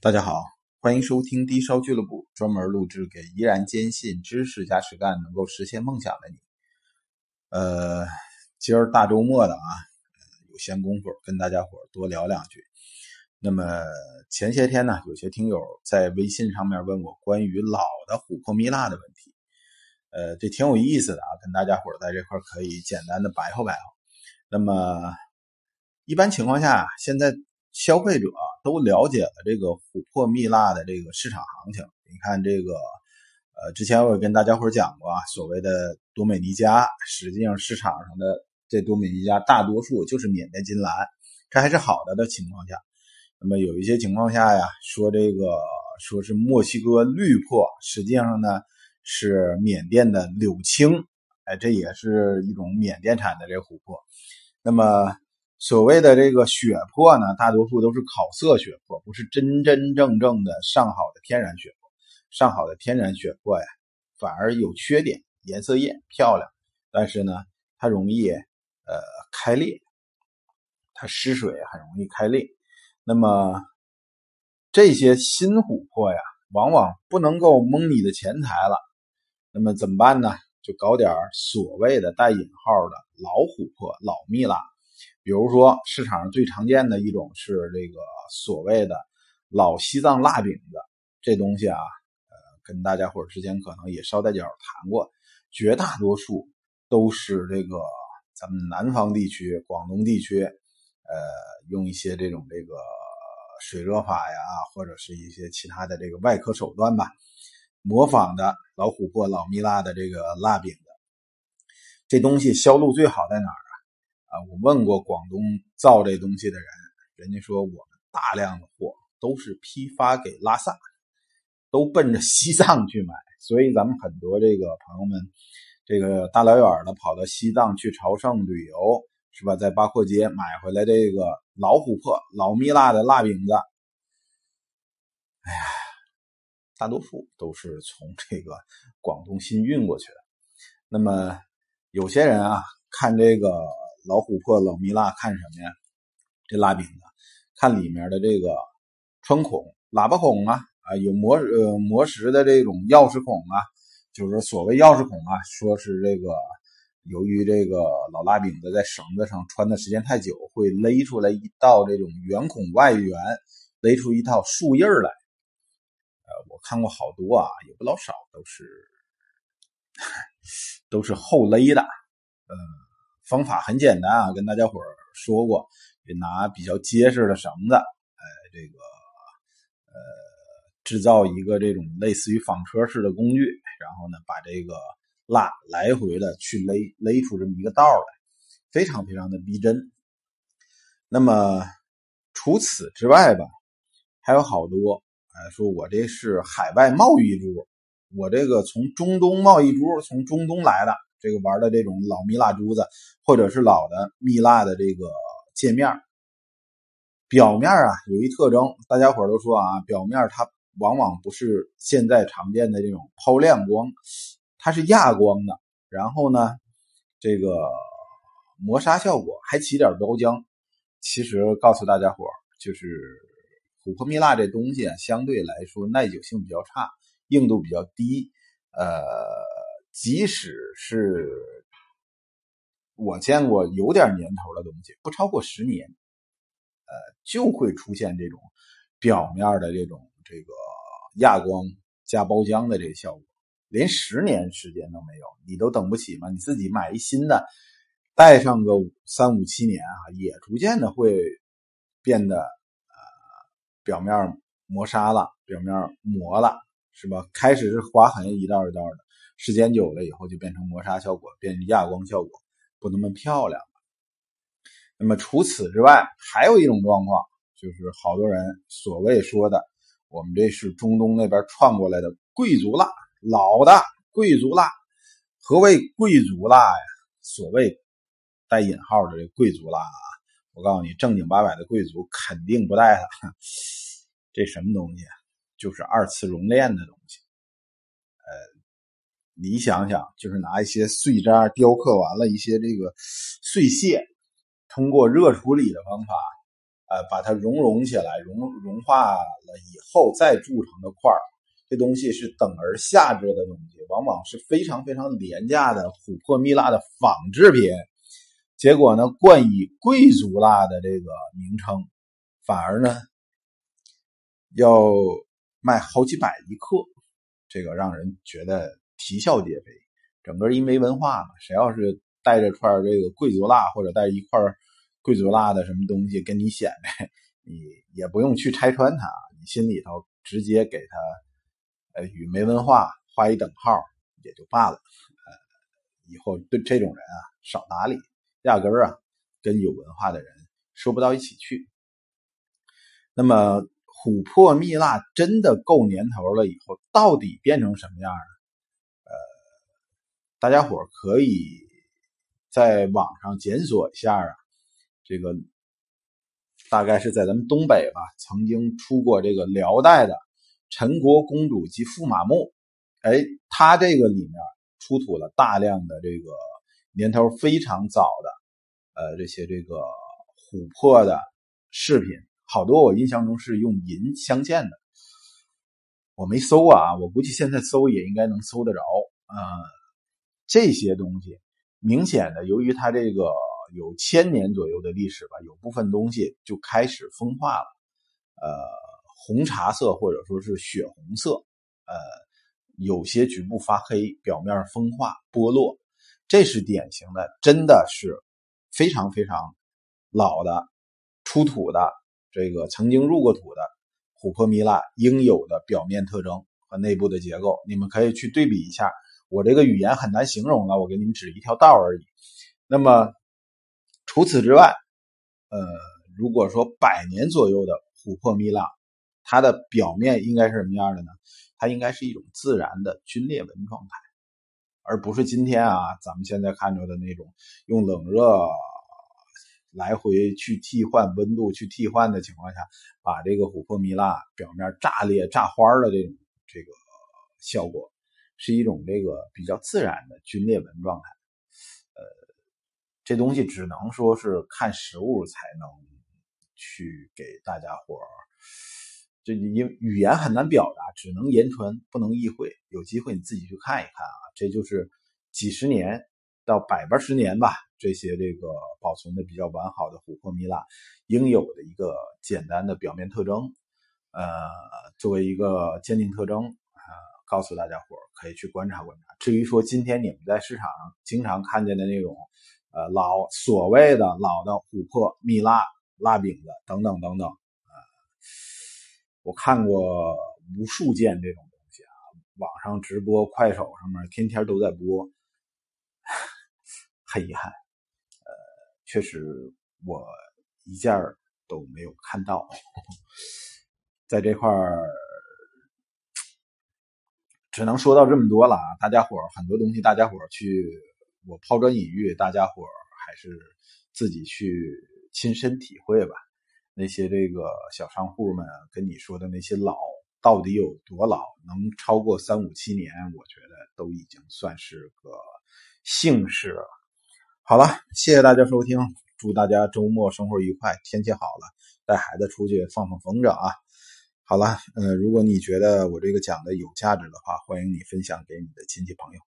大家好，欢迎收听低烧俱乐部，专门录制给依然坚信知识加实干能够实现梦想的你。呃，今儿大周末的啊，有闲工夫跟大家伙多聊两句。那么前些天呢，有些听友在微信上面问我关于老的琥珀蜜蜡的问题，呃，这挺有意思的啊，跟大家伙在这块可以简单的白话白话。那么一般情况下，现在。消费者都了解了这个琥珀蜜蜡的这个市场行情。你看这个，呃，之前我也跟大家伙讲过啊，所谓的多美尼加，实际上市场上的这多美尼加大多数就是缅甸金兰，这还是好的的情况下。那么有一些情况下呀，说这个说是墨西哥绿珀，实际上呢是缅甸的柳青，哎，这也是一种缅甸产的这琥珀。那么。所谓的这个血珀呢，大多数都是烤色血珀，不是真真正正的上好的天然血珀。上好的天然血珀呀，反而有缺点，颜色艳漂亮，但是呢，它容易呃开裂，它失水很容易开裂。那么这些新琥珀呀，往往不能够蒙你的钱财了。那么怎么办呢？就搞点所谓的带引号的老琥珀、老蜜蜡。比如说，市场上最常见的一种是这个所谓的老西藏蜡饼子，这东西啊，呃，跟大家伙之前可能也捎带脚谈过，绝大多数都是这个咱们南方地区、广东地区，呃，用一些这种这个水热法呀，或者是一些其他的这个外科手段吧，模仿的老琥珀、老蜜蜡的这个蜡饼子，这东西销路最好在哪儿？啊，我问过广东造这东西的人，人家说我们大量的货都是批发给拉萨，都奔着西藏去买，所以咱们很多这个朋友们，这个大老远的跑到西藏去朝圣旅游，是吧？在八廓街买回来这个老琥珀、老蜜蜡的蜡饼子，哎呀，大多数都是从这个广东新运过去的。那么有些人啊，看这个。老琥珀、老蜜蜡，看什么呀？这蜡饼子，看里面的这个穿孔、喇叭孔啊，啊，有磨呃磨石的这种钥匙孔啊，就是所谓钥匙孔啊，说是这个由于这个老蜡饼子在绳子上穿的时间太久，会勒出来一道这种圆孔外缘，勒出一套树印来。呃，我看过好多啊，也不老少，都是 都是后勒的，嗯。方法很简单啊，跟大家伙说过，得拿比较结实的绳子，呃，这个呃，制造一个这种类似于纺车式的工具，然后呢，把这个蜡来回的去勒，勒出这么一个道来，非常非常的逼真。那么除此之外吧，还有好多，哎，说我这是海外贸易珠，我这个从中东贸易珠，从中东来的。这个玩的这种老蜜蜡珠子，或者是老的蜜蜡的这个界面，表面啊有一特征，大家伙都说啊，表面它往往不是现在常见的这种抛亮光，它是亚光的。然后呢，这个磨砂效果还起点包浆。其实告诉大家伙，就是琥珀蜜蜡这东西啊，相对来说耐久性比较差，硬度比较低，呃。即使是我见过有点年头的东西，不超过十年，呃，就会出现这种表面的这种这个亚光加包浆的这个效果。连十年时间都没有，你都等不起吗？你自己买一新的，戴上个三五七年啊，也逐渐的会变得呃表面磨砂了，表面磨了，是吧？开始是划痕一道一道的。时间久了以后，就变成磨砂效果，变成亚光效果，不那么漂亮了。那么除此之外，还有一种状况，就是好多人所谓说的，我们这是中东那边串过来的贵族蜡，老的贵族蜡。何谓贵族蜡呀？所谓带引号的这贵族蜡啊，我告诉你，正经八百的贵族肯定不带它。这什么东西？就是二次熔炼的东西。你想想，就是拿一些碎渣雕刻完了一些这个碎屑，通过热处理的方法，呃，把它熔融起来，融融化了以后再铸成的块儿，这东西是等而下之的东西，往往是非常非常廉价的琥珀蜜蜡的仿制品。结果呢，冠以贵族蜡的这个名称，反而呢要卖好几百一克，这个让人觉得啼笑皆非。整个一没文化嘛，谁要是带着串这个贵族蜡，或者带一块贵族蜡的什么东西跟你显摆，你也不用去拆穿它，你心里头直接给他与没文化画一等号也就罢了。呃，以后对这种人啊少搭理。压根儿啊，跟有文化的人说不到一起去。那么，琥珀蜜蜡真的够年头了以后，到底变成什么样呢？大家伙可以在网上检索一下啊。这个大概是在咱们东北吧，曾经出过这个辽代的陈国公主及驸马墓。哎，它这个里面出土了大量的这个。年头非常早的，呃，这些这个琥珀的饰品，好多我印象中是用银镶嵌的。我没搜啊，我估计现在搜也应该能搜得着。呃，这些东西明显的，由于它这个有千年左右的历史吧，有部分东西就开始风化了，呃，红茶色或者说是血红色，呃，有些局部发黑，表面风化剥落。这是典型的，真的是非常非常老的出土的这个曾经入过土的琥珀蜜蜡应有的表面特征和内部的结构，你们可以去对比一下。我这个语言很难形容了，我给你们指一条道而已。那么除此之外，呃，如果说百年左右的琥珀蜜蜡，它的表面应该是什么样的呢？它应该是一种自然的皲裂纹状态。而不是今天啊，咱们现在看着的那种用冷热来回去替换温度、去替换的情况下，把这个琥珀蜜蜡表面炸裂、炸花的这种这个效果，是一种这个比较自然的皲裂纹状态。呃，这东西只能说是看实物才能去给大家伙儿。这因语言很难表达，只能言传，不能意会。有机会你自己去看一看啊，这就是几十年到百八十年吧，这些这个保存的比较完好的琥珀蜜蜡应有的一个简单的表面特征，呃，作为一个鉴定特征，告诉大家伙可以去观察观察。至于说今天你们在市场上经常看见的那种呃老所谓的老的琥珀蜜蜡蜡饼子等等等等。我看过无数件这种东西啊，网上直播、快手上面天天都在播，很遗憾，呃，确实我一件都没有看到，在这块儿只能说到这么多了啊！大家伙很多东西，大家伙去我抛砖引玉，大家伙还是自己去亲身体会吧。那些这个小商户们跟你说的那些老到底有多老？能超过三五七年？我觉得都已经算是个幸事了。好了，谢谢大家收听，祝大家周末生活愉快。天气好了，带孩子出去放放风筝啊！好了，呃，如果你觉得我这个讲的有价值的话，欢迎你分享给你的亲戚朋友。